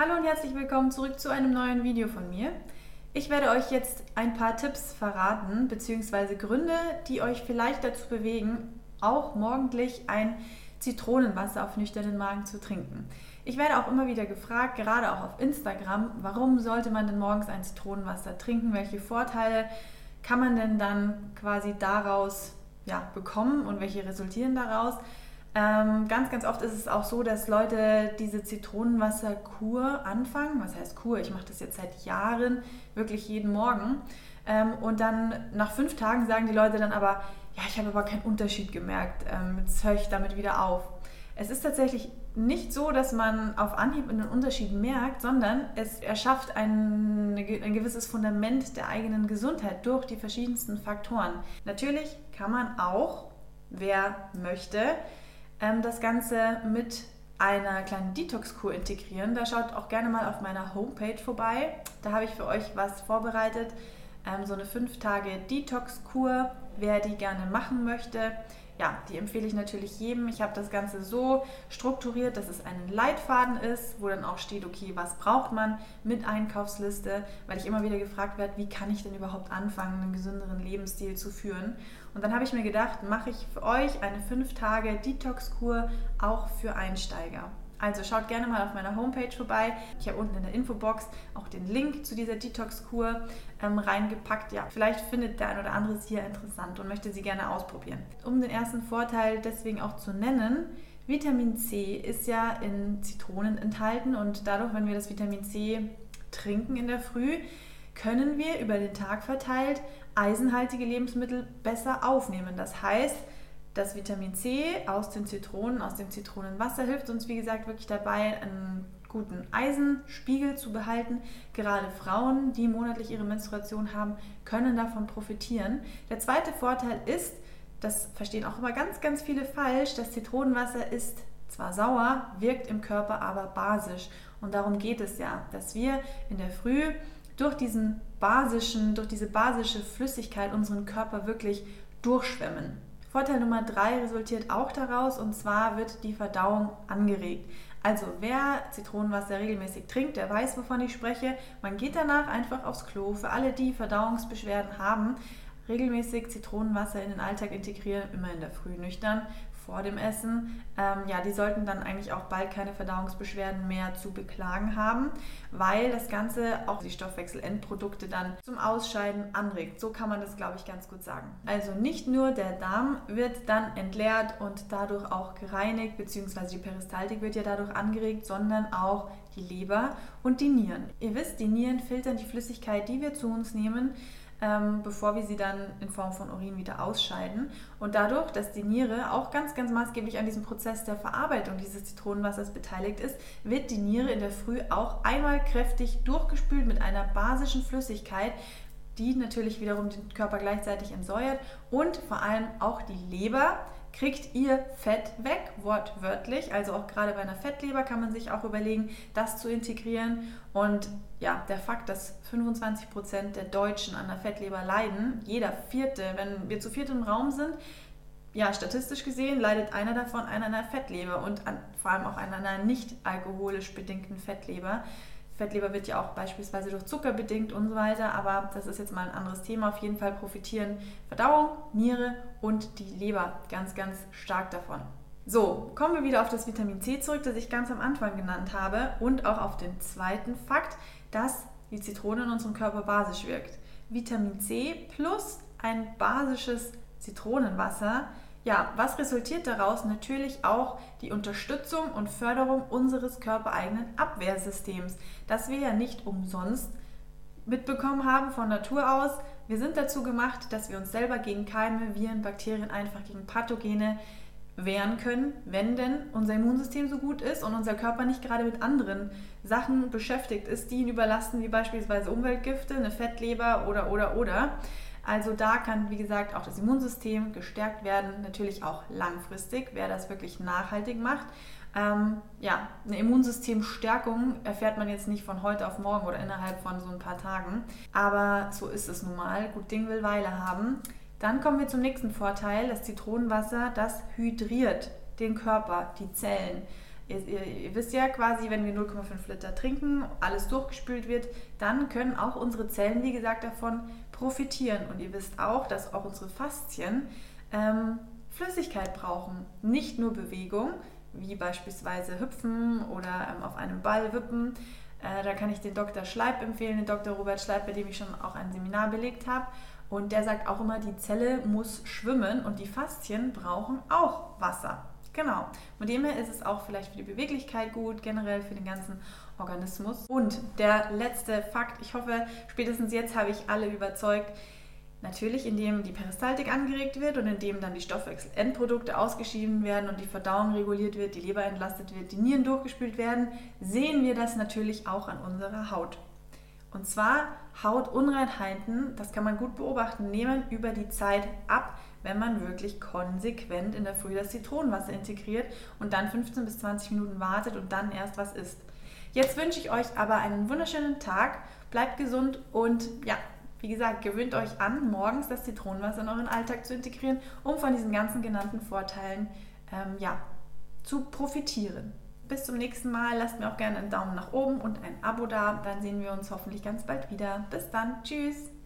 Hallo und herzlich willkommen zurück zu einem neuen Video von mir. Ich werde euch jetzt ein paar Tipps verraten bzw. Gründe, die euch vielleicht dazu bewegen, auch morgendlich ein Zitronenwasser auf nüchternen Magen zu trinken. Ich werde auch immer wieder gefragt, gerade auch auf Instagram, warum sollte man denn morgens ein Zitronenwasser trinken? Welche Vorteile kann man denn dann quasi daraus ja, bekommen und welche resultieren daraus? Ähm, ganz, ganz oft ist es auch so, dass Leute diese Zitronenwasserkur anfangen. Was heißt Kur? Ich mache das jetzt seit Jahren, wirklich jeden Morgen. Ähm, und dann nach fünf Tagen sagen die Leute dann aber, ja, ich habe aber keinen Unterschied gemerkt. Ähm, jetzt höre ich damit wieder auf. Es ist tatsächlich nicht so, dass man auf Anhieb einen Unterschied merkt, sondern es erschafft ein, ein gewisses Fundament der eigenen Gesundheit durch die verschiedensten Faktoren. Natürlich kann man auch, wer möchte, ähm, das Ganze mit einer kleinen Detox-Kur integrieren. Da schaut auch gerne mal auf meiner Homepage vorbei. Da habe ich für euch was vorbereitet. Ähm, so eine 5 Tage Detox-Kur, wer die gerne machen möchte ja, die empfehle ich natürlich jedem. Ich habe das Ganze so strukturiert, dass es ein Leitfaden ist, wo dann auch steht, okay, was braucht man mit Einkaufsliste, weil ich immer wieder gefragt werde, wie kann ich denn überhaupt anfangen, einen gesünderen Lebensstil zu führen. Und dann habe ich mir gedacht, mache ich für euch eine 5 Tage Detox-Kur auch für Einsteiger. Also schaut gerne mal auf meiner Homepage vorbei. Ich habe unten in der Infobox auch den Link zu dieser Detox-Kur ähm, reingepackt. Ja, vielleicht findet der ein oder andere es hier interessant und möchte sie gerne ausprobieren. Um den ersten Vorteil deswegen auch zu nennen, Vitamin C ist ja in Zitronen enthalten und dadurch, wenn wir das Vitamin C trinken in der Früh, können wir über den Tag verteilt eisenhaltige Lebensmittel besser aufnehmen. Das heißt, das Vitamin C aus den Zitronen, aus dem Zitronenwasser hilft uns, wie gesagt, wirklich dabei, einen guten Eisenspiegel zu behalten. Gerade Frauen, die monatlich ihre Menstruation haben, können davon profitieren. Der zweite Vorteil ist, das verstehen auch immer ganz, ganz viele falsch, das Zitronenwasser ist zwar sauer, wirkt im Körper aber basisch. Und darum geht es ja, dass wir in der Früh durch diesen basischen, durch diese basische Flüssigkeit unseren Körper wirklich durchschwemmen. Vorteil Nummer drei resultiert auch daraus und zwar wird die Verdauung angeregt. Also wer Zitronenwasser regelmäßig trinkt, der weiß, wovon ich spreche. Man geht danach einfach aufs Klo. Für alle, die Verdauungsbeschwerden haben, regelmäßig Zitronenwasser in den Alltag integrieren, immer in der Früh nüchtern, vor dem Essen, ähm, ja, die sollten dann eigentlich auch bald keine Verdauungsbeschwerden mehr zu beklagen haben, weil das Ganze auch die Stoffwechselendprodukte dann zum Ausscheiden anregt. So kann man das, glaube ich, ganz gut sagen. Also nicht nur der Darm wird dann entleert und dadurch auch gereinigt, beziehungsweise die Peristaltik wird ja dadurch angeregt, sondern auch die Leber und die Nieren. Ihr wisst, die Nieren filtern die Flüssigkeit, die wir zu uns nehmen ähm, bevor wir sie dann in Form von Urin wieder ausscheiden. Und dadurch, dass die Niere auch ganz, ganz maßgeblich an diesem Prozess der Verarbeitung dieses Zitronenwassers beteiligt ist, wird die Niere in der Früh auch einmal kräftig durchgespült mit einer basischen Flüssigkeit, die natürlich wiederum den Körper gleichzeitig entsäuert und vor allem auch die Leber kriegt ihr Fett weg, wortwörtlich. Also auch gerade bei einer Fettleber kann man sich auch überlegen, das zu integrieren. Und ja, der Fakt, dass 25 Prozent der Deutschen an einer Fettleber leiden, jeder vierte, wenn wir zu viert im Raum sind, ja, statistisch gesehen leidet einer davon an einer Fettleber und an, vor allem auch an einer nicht alkoholisch bedingten Fettleber. Fettleber wird ja auch beispielsweise durch Zucker bedingt und so weiter, aber das ist jetzt mal ein anderes Thema. Auf jeden Fall profitieren Verdauung, Niere und die Leber ganz, ganz stark davon. So, kommen wir wieder auf das Vitamin C zurück, das ich ganz am Anfang genannt habe und auch auf den zweiten Fakt, dass die Zitrone in unserem Körper basisch wirkt. Vitamin C plus ein basisches Zitronenwasser ja, was resultiert daraus? Natürlich auch die Unterstützung und Förderung unseres körpereigenen Abwehrsystems, das wir ja nicht umsonst mitbekommen haben von Natur aus. Wir sind dazu gemacht, dass wir uns selber gegen Keime, Viren, Bakterien, einfach gegen Pathogene wehren können, wenn denn unser Immunsystem so gut ist und unser Körper nicht gerade mit anderen Sachen beschäftigt ist, die ihn überlasten, wie beispielsweise Umweltgifte, eine Fettleber oder oder oder. Also da kann, wie gesagt, auch das Immunsystem gestärkt werden, natürlich auch langfristig, wer das wirklich nachhaltig macht. Ähm, ja, eine Immunsystemstärkung erfährt man jetzt nicht von heute auf morgen oder innerhalb von so ein paar Tagen. Aber so ist es nun mal. Gut Ding will Weile haben. Dann kommen wir zum nächsten Vorteil. Das Zitronenwasser, das hydriert den Körper, die Zellen. Ihr, ihr, ihr, wisst ja quasi, wenn wir 0,5 Liter trinken, alles durchgespült wird, dann können auch unsere Zellen, wie gesagt, davon profitieren. Und ihr wisst auch, dass auch unsere Faszien ähm, Flüssigkeit brauchen. Nicht nur Bewegung, wie beispielsweise Hüpfen oder ähm, auf einem Ball wippen. Äh, da kann ich den Dr. Schleib empfehlen, den Dr. Robert Schleib, bei dem ich schon auch ein Seminar belegt habe. Und der sagt auch immer, die Zelle muss schwimmen und die Faszien brauchen auch Wasser. Genau. Von dem her ist es auch vielleicht für die Beweglichkeit gut, generell für den ganzen Organismus. Und der letzte Fakt, ich hoffe, spätestens jetzt habe ich alle überzeugt. Natürlich, indem die Peristaltik angeregt wird und indem dann die Stoffwechselendprodukte ausgeschieden werden und die Verdauung reguliert wird, die Leber entlastet wird, die Nieren durchgespült werden, sehen wir das natürlich auch an unserer Haut. Und zwar Hautunreinheiten, das kann man gut beobachten, nehmen über die Zeit ab, wenn man wirklich konsequent in der Früh das Zitronenwasser integriert und dann 15 bis 20 Minuten wartet und dann erst was isst. Jetzt wünsche ich euch aber einen wunderschönen Tag, bleibt gesund und ja, wie gesagt, gewöhnt euch an, morgens das Zitronenwasser in euren Alltag zu integrieren, um von diesen ganzen genannten Vorteilen ähm, ja, zu profitieren. Bis zum nächsten Mal. Lasst mir auch gerne einen Daumen nach oben und ein Abo da. Dann sehen wir uns hoffentlich ganz bald wieder. Bis dann. Tschüss.